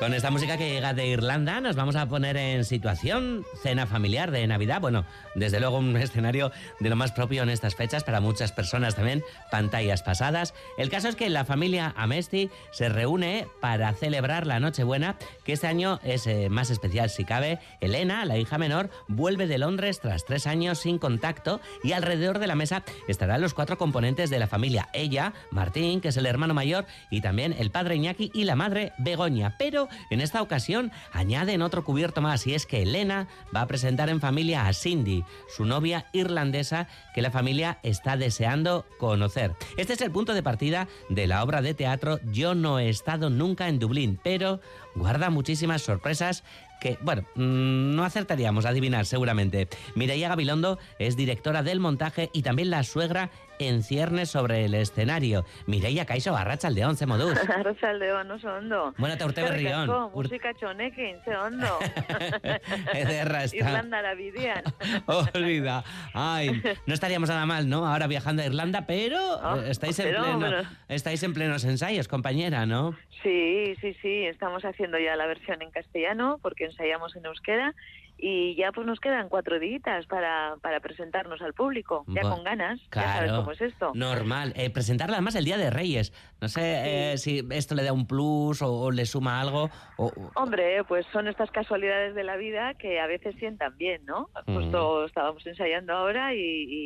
Con esta música que llega de Irlanda nos vamos a poner en situación cena familiar de Navidad. Bueno, desde luego un escenario de lo más propio en estas fechas para muchas personas también, pantallas pasadas. El caso es que la familia Amesti se reúne para celebrar la Nochebuena, que este año es eh, más especial si cabe. Elena, la hija menor, vuelve de Londres tras tres años sin contacto y alrededor de la mesa estarán los cuatro componentes de la familia. Ella, Martín, que es el hermano mayor, y también el padre Iñaki y la madre Begoña. Pero en esta ocasión añaden otro cubierto más y es que Elena va a presentar en familia a Cindy, su novia irlandesa que la familia está deseando conocer. Este es el punto de partida de la obra de teatro Yo no he estado nunca en Dublín, pero guarda muchísimas sorpresas que, bueno, mm, no acertaríamos a adivinar seguramente. Mireia Gabilondo es directora del montaje y también la suegra en ciernes sobre el escenario. Mireia Caixo, Arratsaldeon, ze moduz? Arratsaldeon, oso ondo. Bueno, eta urte berrion. Musika txonekin, ze ondo. Ederra está. Irlandara bidean. Olvida. Ay, no estaríamos nada mal, ¿no? Ahora viajando a Irlanda, pero Oh, estáis, en pero, pleno, bueno. estáis en plenos ensayos, compañera, ¿no? Sí, sí, sí, estamos haciendo ya la versión en castellano porque ensayamos en euskera y ya pues nos quedan cuatro días para, para presentarnos al público, ya Bu- con ganas, ya sabes Claro. cómo es esto. Normal. Eh, presentarla además el Día de Reyes. No sé eh, si esto le da un plus o, o le suma algo. O, Hombre, pues son estas casualidades de la vida que a veces sientan bien, ¿no? Justo estábamos ensayando ahora y,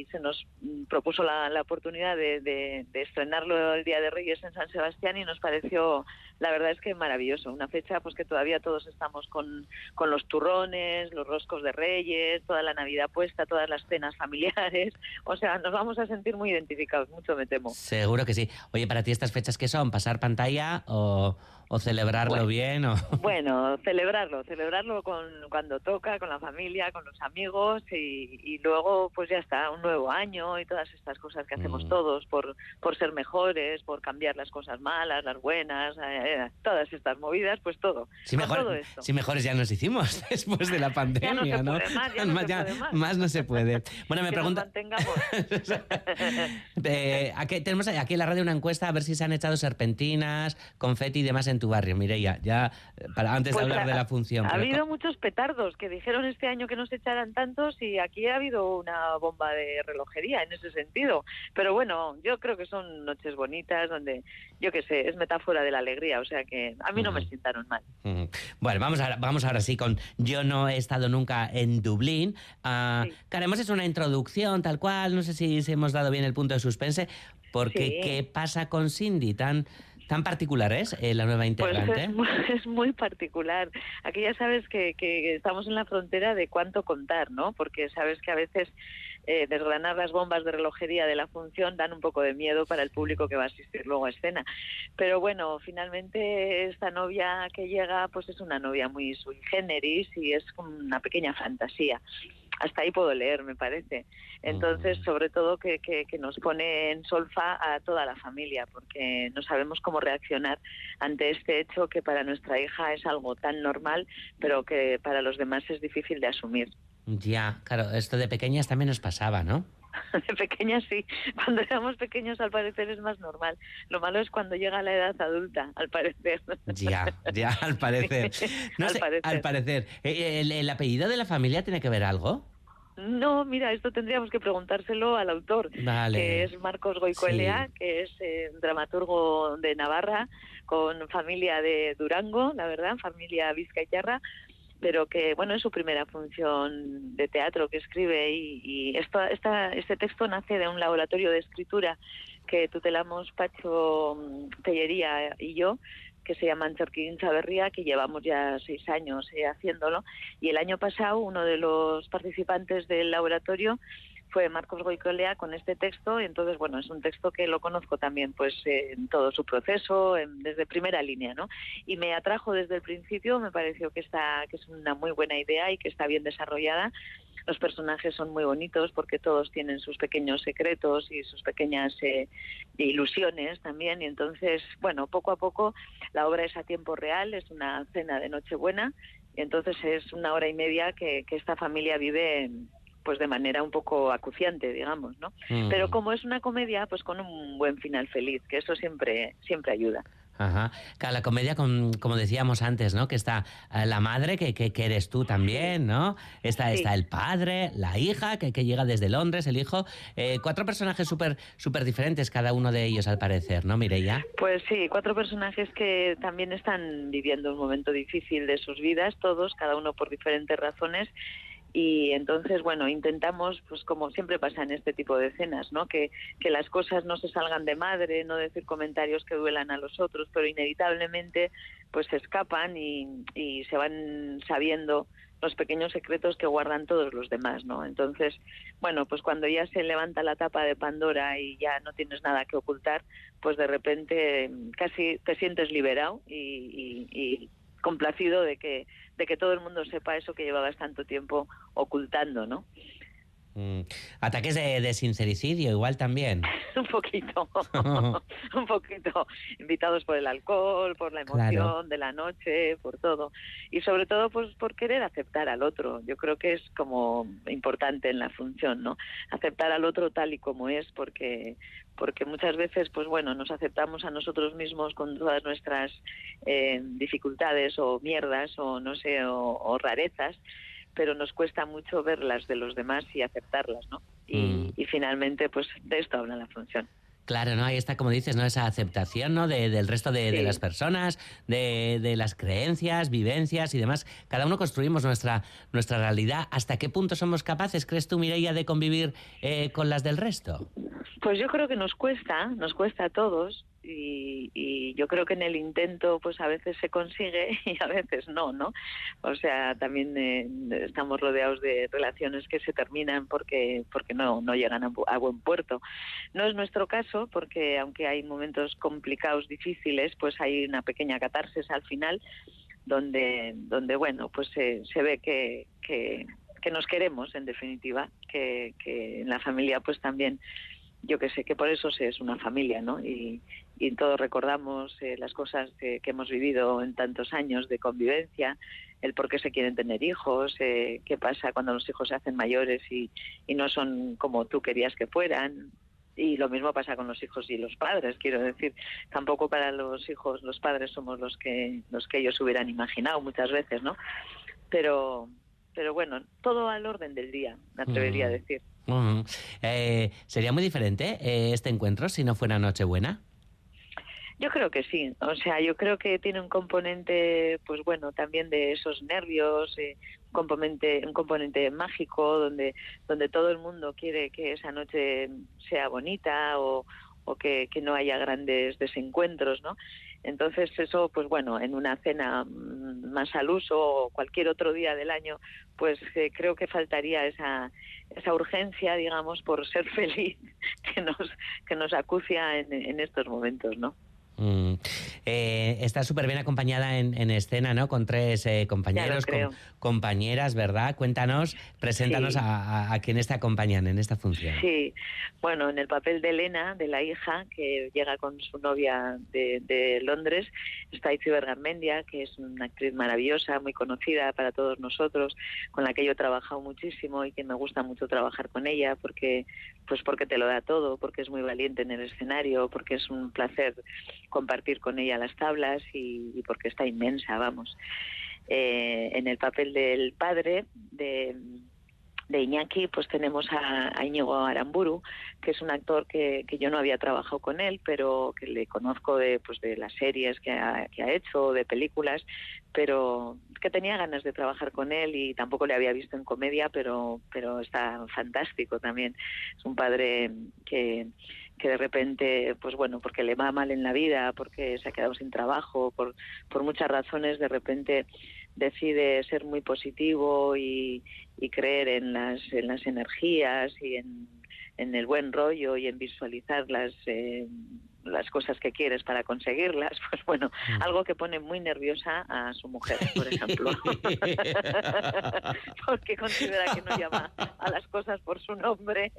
y se nos propuso la, la oportunidad de, de- de estrenarlo el Día de Reyes en San Sebastián y nos pareció, la verdad es que maravilloso. Una fecha pues que todavía todos estamos con, con los turrones, los roscos de Reyes, toda la Navidad puesta, todas las cenas familiares. O sea, nos vamos a sentir muy identificados, mucho me temo. Seguro que sí. Oye, para ti estas fechas qué son? ¿Pasar pantalla o, o celebrarlo Bueno. bien? O... Bueno, celebrarlo, celebrarlo con, cuando toca, con la familia, con los amigos y, y luego pues ya está, un nuevo año y todas estas cosas que hacemos Mm. todos por, por ser mejores, por cambiar las cosas malas, las buenas, eh, eh, todas estas movidas, pues todo. Si, todo mejor, esto. si mejores ya nos hicimos después de la pandemia, no más, ya no se puede más. más no se puede. Bueno, me pregunta... Eh, aquí, tenemos aquí en la radio una encuesta a ver si se han echado serpentinas, confeti y demás en tu barrio, Mireia, ya para antes Pues de hablar ha- de la función. Ha habido muchos petardos que dijeron este año que no se echaran tantos y aquí ha habido una bomba de relojería en ese sentido. Pero bueno, yo creo que son noches bonitas donde, yo qué sé, es metáfora de la alegría, o sea que a mí no me Ujú. sientaron mal. Bueno, vamos ahora, vamos ahora sí con Yo no he estado nunca en Dublín. Ah, Sí. que es una introducción tal cual, no sé si, si hemos dado bien el punto de suspense, porque Sí. ¿qué pasa con Cindy? Tan, tan particular es eh, la nueva Pues integrante. es muy, es muy particular. Aquí ya sabes que, que estamos en la frontera de cuánto contar, ¿no? Porque sabes que a veces eh, desgranar las bombas de relojería de la función dan un poco de miedo para el público que va a asistir luego a escena. Pero bueno, finalmente esta novia que llega, pues es una novia muy sui generis y es una pequeña fantasía. Hasta ahí puedo leer, me parece. Entonces, Mm. sobre todo que, que, que nos pone en solfa a toda la familia, porque no sabemos cómo reaccionar ante este hecho que para nuestra hija es algo tan normal, pero que para los demás es difícil de asumir. Ya, claro, esto de pequeñas también nos pasaba, ¿no? De pequeñas sí, cuando éramos pequeños al parecer es más normal. Lo malo es cuando llega la edad adulta, al parecer. Ya, ya, al parecer. No Al sé, parecer. al parecer. Eh, ¿El, el apellido de la familia tiene que ver algo? No, mira, esto tendríamos que preguntárselo al autor, Vale. que es Marcos Goicoelea, Sí. que es eh, dramaturgo de Navarra, con familia de Durango, la verdad, familia vizcayarra, pero que, bueno, es su primera función de teatro que escribe y, y esto, esta, este texto nace de un laboratorio de escritura que tutelamos Pacho mm, Tellería y yo, que se llama Anchorquín Chaverría, que llevamos ya seis años eh, haciéndolo. Y el año pasado uno de los participantes del laboratorio fue Marcos Goicolea con este texto, entonces, bueno, es un texto que lo conozco también pues en todo su proceso, en- desde primera línea, ¿no? Y me atrajo desde el principio, me pareció que, está, que es una muy buena idea y que está bien desarrollada. Los personajes son muy bonitos porque todos tienen sus pequeños secretos y sus pequeñas eh, ilusiones también. Y entonces, bueno, poco a poco la obra es a tiempo real, es una cena de Nochebuena. Y entonces es una hora y media que, que esta familia vive pues de manera un poco acuciante, digamos, ¿no? Mm. Pero como es una comedia, pues con un buen final feliz, que eso siempre siempre ayuda. Ajá. la comedia, como decíamos antes, ¿no? Que está eh, la madre, que, que, eres tú también, ¿no? Está, está el padre, la hija, que, que llega desde Londres, el hijo. Eh, cuatro personajes súper super diferentes, cada uno de ellos, al parecer, ¿no, Mireia? Pues sí, cuatro personajes que también están viviendo un momento difícil de sus vidas, todos, cada uno por diferentes razones y entonces bueno intentamos pues como siempre pasa en este tipo de escenas no que, que las cosas no se salgan de madre no decir comentarios que duelan a los otros pero inevitablemente pues se escapan y, y se van sabiendo los pequeños secretos que guardan todos los demás, ¿no? Entonces, bueno, pues cuando ya se levanta la tapa de Pandora y ya no tienes nada que ocultar, pues de repente casi te sientes liberado y, y complacido de que, de que todo el mundo sepa eso que llevabas tanto tiempo ocultando, ¿no? Mm. Ataques de, sincericidio, igual también. un poquito, un poquito. Invitados por el alcohol, por la emoción de la noche, por todo. Y sobre todo, pues por querer aceptar al otro. Yo creo que es como importante en la función, ¿no? Aceptar al otro tal y como es, porque porque muchas veces, pues bueno, nos aceptamos a nosotros mismos con todas nuestras eh, dificultades o mierdas o no sé, o rarezas pero nos cuesta mucho ver las de los demás y aceptarlas, ¿no? Y, mm. finalmente, pues de esto habla la función. Claro, ¿no? Ahí está, como dices, ¿no? Esa aceptación, ¿no? De, del resto de, las personas, de, de, las creencias, vivencias y demás. Cada uno construimos nuestra, nuestra realidad. ¿Hasta qué punto somos capaces, crees tú, Mireia, de convivir eh, con las del resto? Pues yo creo que nos cuesta, nos cuesta a todos y, yo creo que en el intento pues a veces se consigue y a veces no, ¿no? O sea, también eh, estamos rodeados de relaciones que se terminan porque porque no no llegan a, buen puerto. No es nuestro caso porque aunque hay momentos complicados, difíciles, pues hay una pequeña catarsis al final donde donde bueno, pues se, se ve que, que que nos queremos en definitiva, que, que en la familia pues también yo que sé que por eso se es una familia, ¿no? Y, y todos recordamos eh, las cosas que, hemos vivido en tantos años de convivencia, el por qué se quieren tener hijos, eh, qué pasa cuando los hijos se hacen mayores y, y no son como tú querías que fueran. Y lo mismo pasa con los hijos y los padres, quiero decir, tampoco para los hijos los padres somos los que los que ellos hubieran imaginado muchas veces, ¿no? Pero pero bueno, todo al orden del día, me atrevería a Eh, ¿Sería muy diferente este encuentro si no fuera Nochebuena? Yo creo que sí, o sea, yo creo que tiene un componente, pues bueno, también de esos nervios, eh, un componente, un componente mágico, donde, donde todo el mundo quiere que esa noche sea bonita o, o que, que no haya grandes desencuentros, ¿no? Entonces eso, pues bueno, en una cena mm, más al uso o cualquier otro día del año, pues eh, creo que faltaría esa, esa urgencia, digamos, por ser feliz que nos, que nos acucia en, en estos momentos, ¿no? Mm. Eh, está súper bien acompañada en, escena, ¿no? Con tres eh, compañeros, compañeras, ¿verdad? Cuéntanos, preséntanos a, quienes te acompañan en esta función. Sí, bueno, en el papel de Elena, de la hija, que llega con su novia de, Londres, está Itziber Garmendia, que es una actriz maravillosa, muy conocida para todos nosotros, con la que yo he trabajado muchísimo y que me gusta mucho trabajar con ella, porque pues porque te lo da todo, porque es muy valiente en el escenario, porque es un placer compartir con ella las tablas y, porque está inmensa, vamos. Eh, en el papel del padre de, de Iñaki, pues tenemos a, Íñigo Aramburu, que es un actor que, que, yo no había trabajado con él, pero que le conozco de, pues de las series que ha, que ha hecho, de películas, pero que tenía ganas de trabajar con él y tampoco le había visto en comedia, pero, pero está fantástico también. Es un padre que, que de repente, pues bueno, porque le va mal en la vida, porque se ha quedado sin trabajo, por, por muchas razones, de repente decide ser muy positivo y, y creer en las, en las energías y en, en el buen rollo y en visualizar las, eh, las cosas que quieres para conseguirlas, pues bueno, mm. algo que pone muy nerviosa a su mujer, por ejemplo, porque considera que no llama a las cosas por su nombre.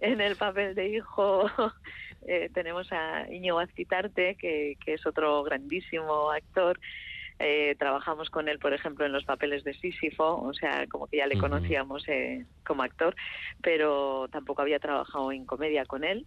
En el papel de hijo. Eh, tenemos a Iñigo Azquitarte, que, que es otro grandísimo actor, eh, trabajamos con él, por ejemplo, en los papeles de Sísifo, o sea, como que ya le conocíamos eh, como actor, pero tampoco había trabajado en comedia con él.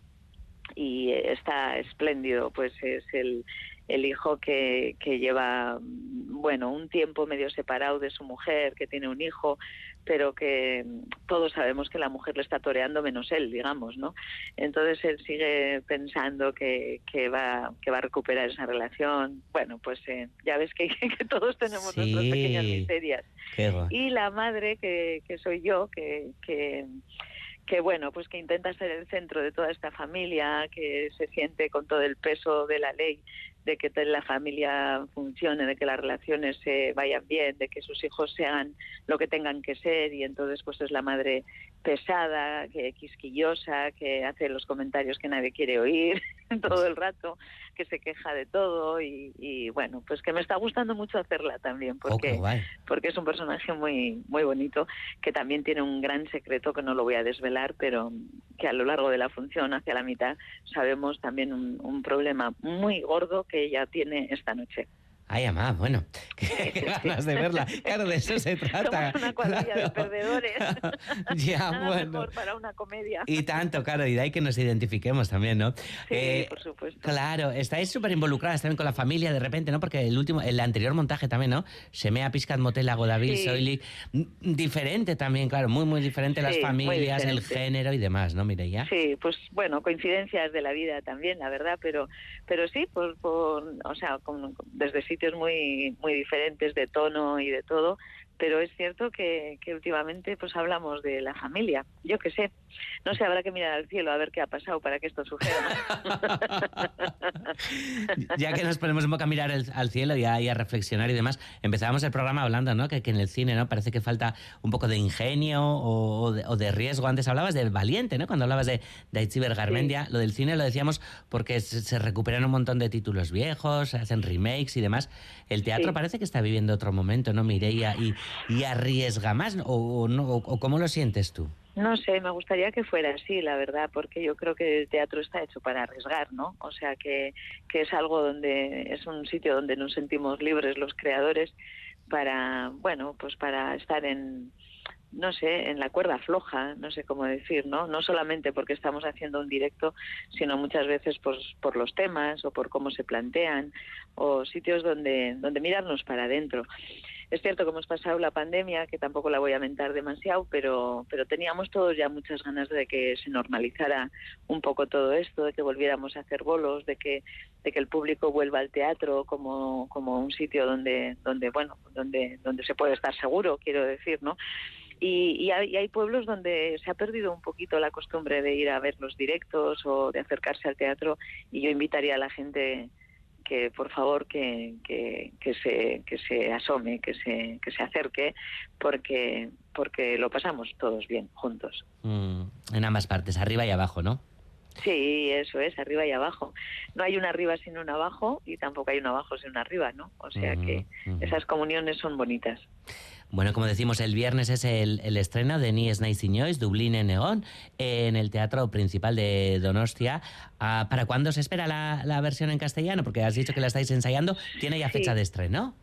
y está espléndido, pues es el, el hijo que, que lleva, bueno, un tiempo medio separado de su mujer, que tiene un hijo, pero que todos sabemos que la mujer le está toreando menos él, digamos, ¿no? Entonces él sigue pensando que, que va que va a recuperar esa relación. Bueno, pues eh, ya ves que, que todos tenemos nuestras pequeñas miserias. Y la madre, que, que soy yo, que, que que bueno, pues que intenta ser el centro de toda esta familia, que se siente con todo el peso de la ley de que la familia funcione, de que las relaciones se vayan bien, de que sus hijos sean lo que tengan que ser y entonces pues es la madre pesada, que quisquillosa, que hace los comentarios que nadie quiere oír todo el rato, que se queja de todo y, bueno, pues que me está gustando mucho hacerla también oh, porque porque es un personaje muy muy bonito que también tiene un gran secreto que no lo voy a desvelar, pero que a lo largo de la función hacia la mitad sabemos también un, un problema muy gordo que ella tiene esta noche. Ay, mamá, bueno, qué, ganas de verla. Claro, de eso se trata. Somos una cuadrilla de perdedores. ya, Nada bueno. mejor para una comedia. Y tanto, claro, y de ahí que nos identifiquemos también, ¿no? Sí, eh, por supuesto. Claro, estáis súper involucradas también con la familia de repente, ¿no? Porque el último, el anterior montaje también, ¿no? Semea Piscat Motel Godavil, sí. Soili. Diferente también, claro, muy, muy diferente las familias, el género y demás, ¿no, Mireia? Sí, pues bueno, coincidencias de la vida también, la verdad, pero, pero sí, por, por o sea, con, desde sitios muy muy diferentes de tono y de todo pero es cierto que, que, últimamente pues hablamos de la familia. Yo qué sé, no sé, habrá que mirar al cielo a ver qué ha pasado para que esto suceda. ya que nos ponemos en boca a mirar el, al cielo y a, y a, reflexionar y demás, empezábamos el programa hablando, ¿no? Que, que, en el cine, ¿no? Parece que falta un poco de ingenio o, o, de, o de, riesgo. Antes hablabas del valiente, ¿no? Cuando hablabas de, de Garmendia, sí. lo del cine lo decíamos porque se, se, recuperan un montón de títulos viejos, se hacen remakes y demás. El teatro sí. parece que está viviendo otro momento, ¿no, Mireia? Y, y arriesga más o, no, o cómo lo sientes tú? No sé, me gustaría que fuera así, la verdad, porque yo creo que el teatro está hecho para arriesgar, ¿no? O sea, que, que es algo donde es un sitio donde nos sentimos libres los creadores para, bueno, pues para estar en, no sé, en la cuerda floja, no sé cómo decir, ¿no? No solamente porque estamos haciendo un directo, sino muchas veces por, por los temas o por cómo se plantean o sitios donde, donde mirarnos para adentro. Es cierto que hemos pasado la pandemia, que tampoco la voy a mentar demasiado, pero, pero teníamos todos ya muchas ganas de que se normalizara un poco todo esto, de que volviéramos a hacer bolos, de que, de que el público vuelva al teatro como, como un sitio donde, donde, bueno, donde, donde se puede estar seguro, quiero decir, ¿no? Y, y, hay, y, hay, pueblos donde se ha perdido un poquito la costumbre de ir a ver los directos o de acercarse al teatro y yo invitaría a la gente que por favor que, que, que, se, que se asome, que se, que se acerque, porque, porque lo pasamos todos bien juntos. Mm, en ambas partes, arriba y abajo, ¿no? Sí, eso es, arriba y abajo. No hay una arriba sin un abajo y tampoco hay un abajo sin un arriba, ¿no? O sea que uh -huh. esas comuniones son bonitas. Bueno, como decimos, el viernes es el, el estreno de Nies Naiziñois, Dublín en Neón, en el Teatro Principal de Donostia. Uh, ¿Para cuándo se espera la, la, versión en castellano? Porque has dicho que la estáis ensayando. ¿Tiene ya fecha sí. de estreno?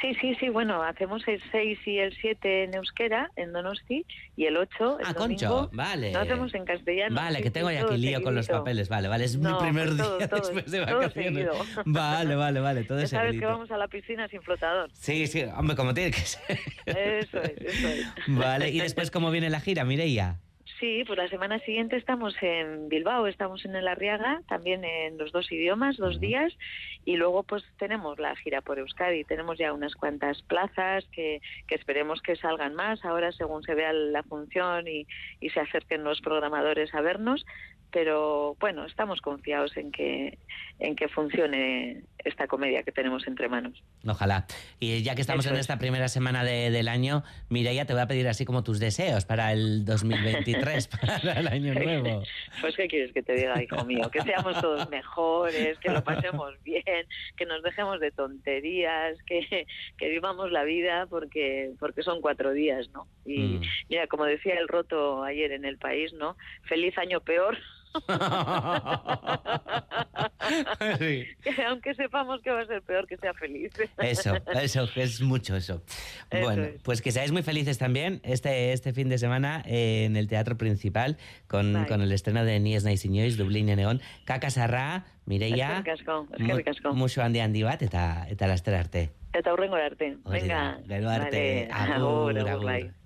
Sí, sí, sí, bueno, hacemos el 6 y el 7 en euskera, en Donosti, y el 8 el ah, domingo, Concho, vale. Lo hacemos en castellano. Vale, sí, que tengo sí, ya aquí lío seguidito. con los papeles, vale, vale, es no, mi primer pues día todo, todo, después de todo vacaciones. Vale, vale, vale, todo ya sabes seguidito. que vamos a la piscina sin flotador. Sí, sí, hombre, como tiene que ser. Eso es, eso es. Vale, y después, ¿cómo viene la gira, Mireia? Sí, pues la semana siguiente estamos en Bilbao, estamos en el Arriaga, también en los dos idiomas, dos días, y luego pues tenemos la gira por Euskadi, tenemos ya unas cuantas plazas que, que esperemos que salgan más ahora según se vea la función y, y se acerquen los programadores a vernos, pero bueno, estamos confiados en que en que funcione esta comedia que tenemos entre manos. Ojalá. Y ya que estamos Eso en esta primera semana de, del año, Mireia, te voy a pedir así como tus deseos para el 2023, para el año nuevo. Pues, ¿qué quieres que te diga, hijo mío? Que seamos todos mejores, que lo pasemos bien, que nos dejemos de tonterías, que, que vivamos la vida porque, porque son cuatro días, ¿no? Y mm. mira, como decía el roto ayer en el país, ¿no? Feliz año peor. Que aunque sepamos que va a ser peor, que sea feliz. Eso, eso, es mucho eso. bueno, pues que seáis muy felices también este, este fin de semana en el Teatro Principal con, con el estreno de Nies Naisiñois, Dublín y Neón. Kaka Sarra, Mireia, mucho handi handi bat eta, eta laster arte. Eta hurrengo arte. Venga. Gero arte. Vale. Agur, agur, agur.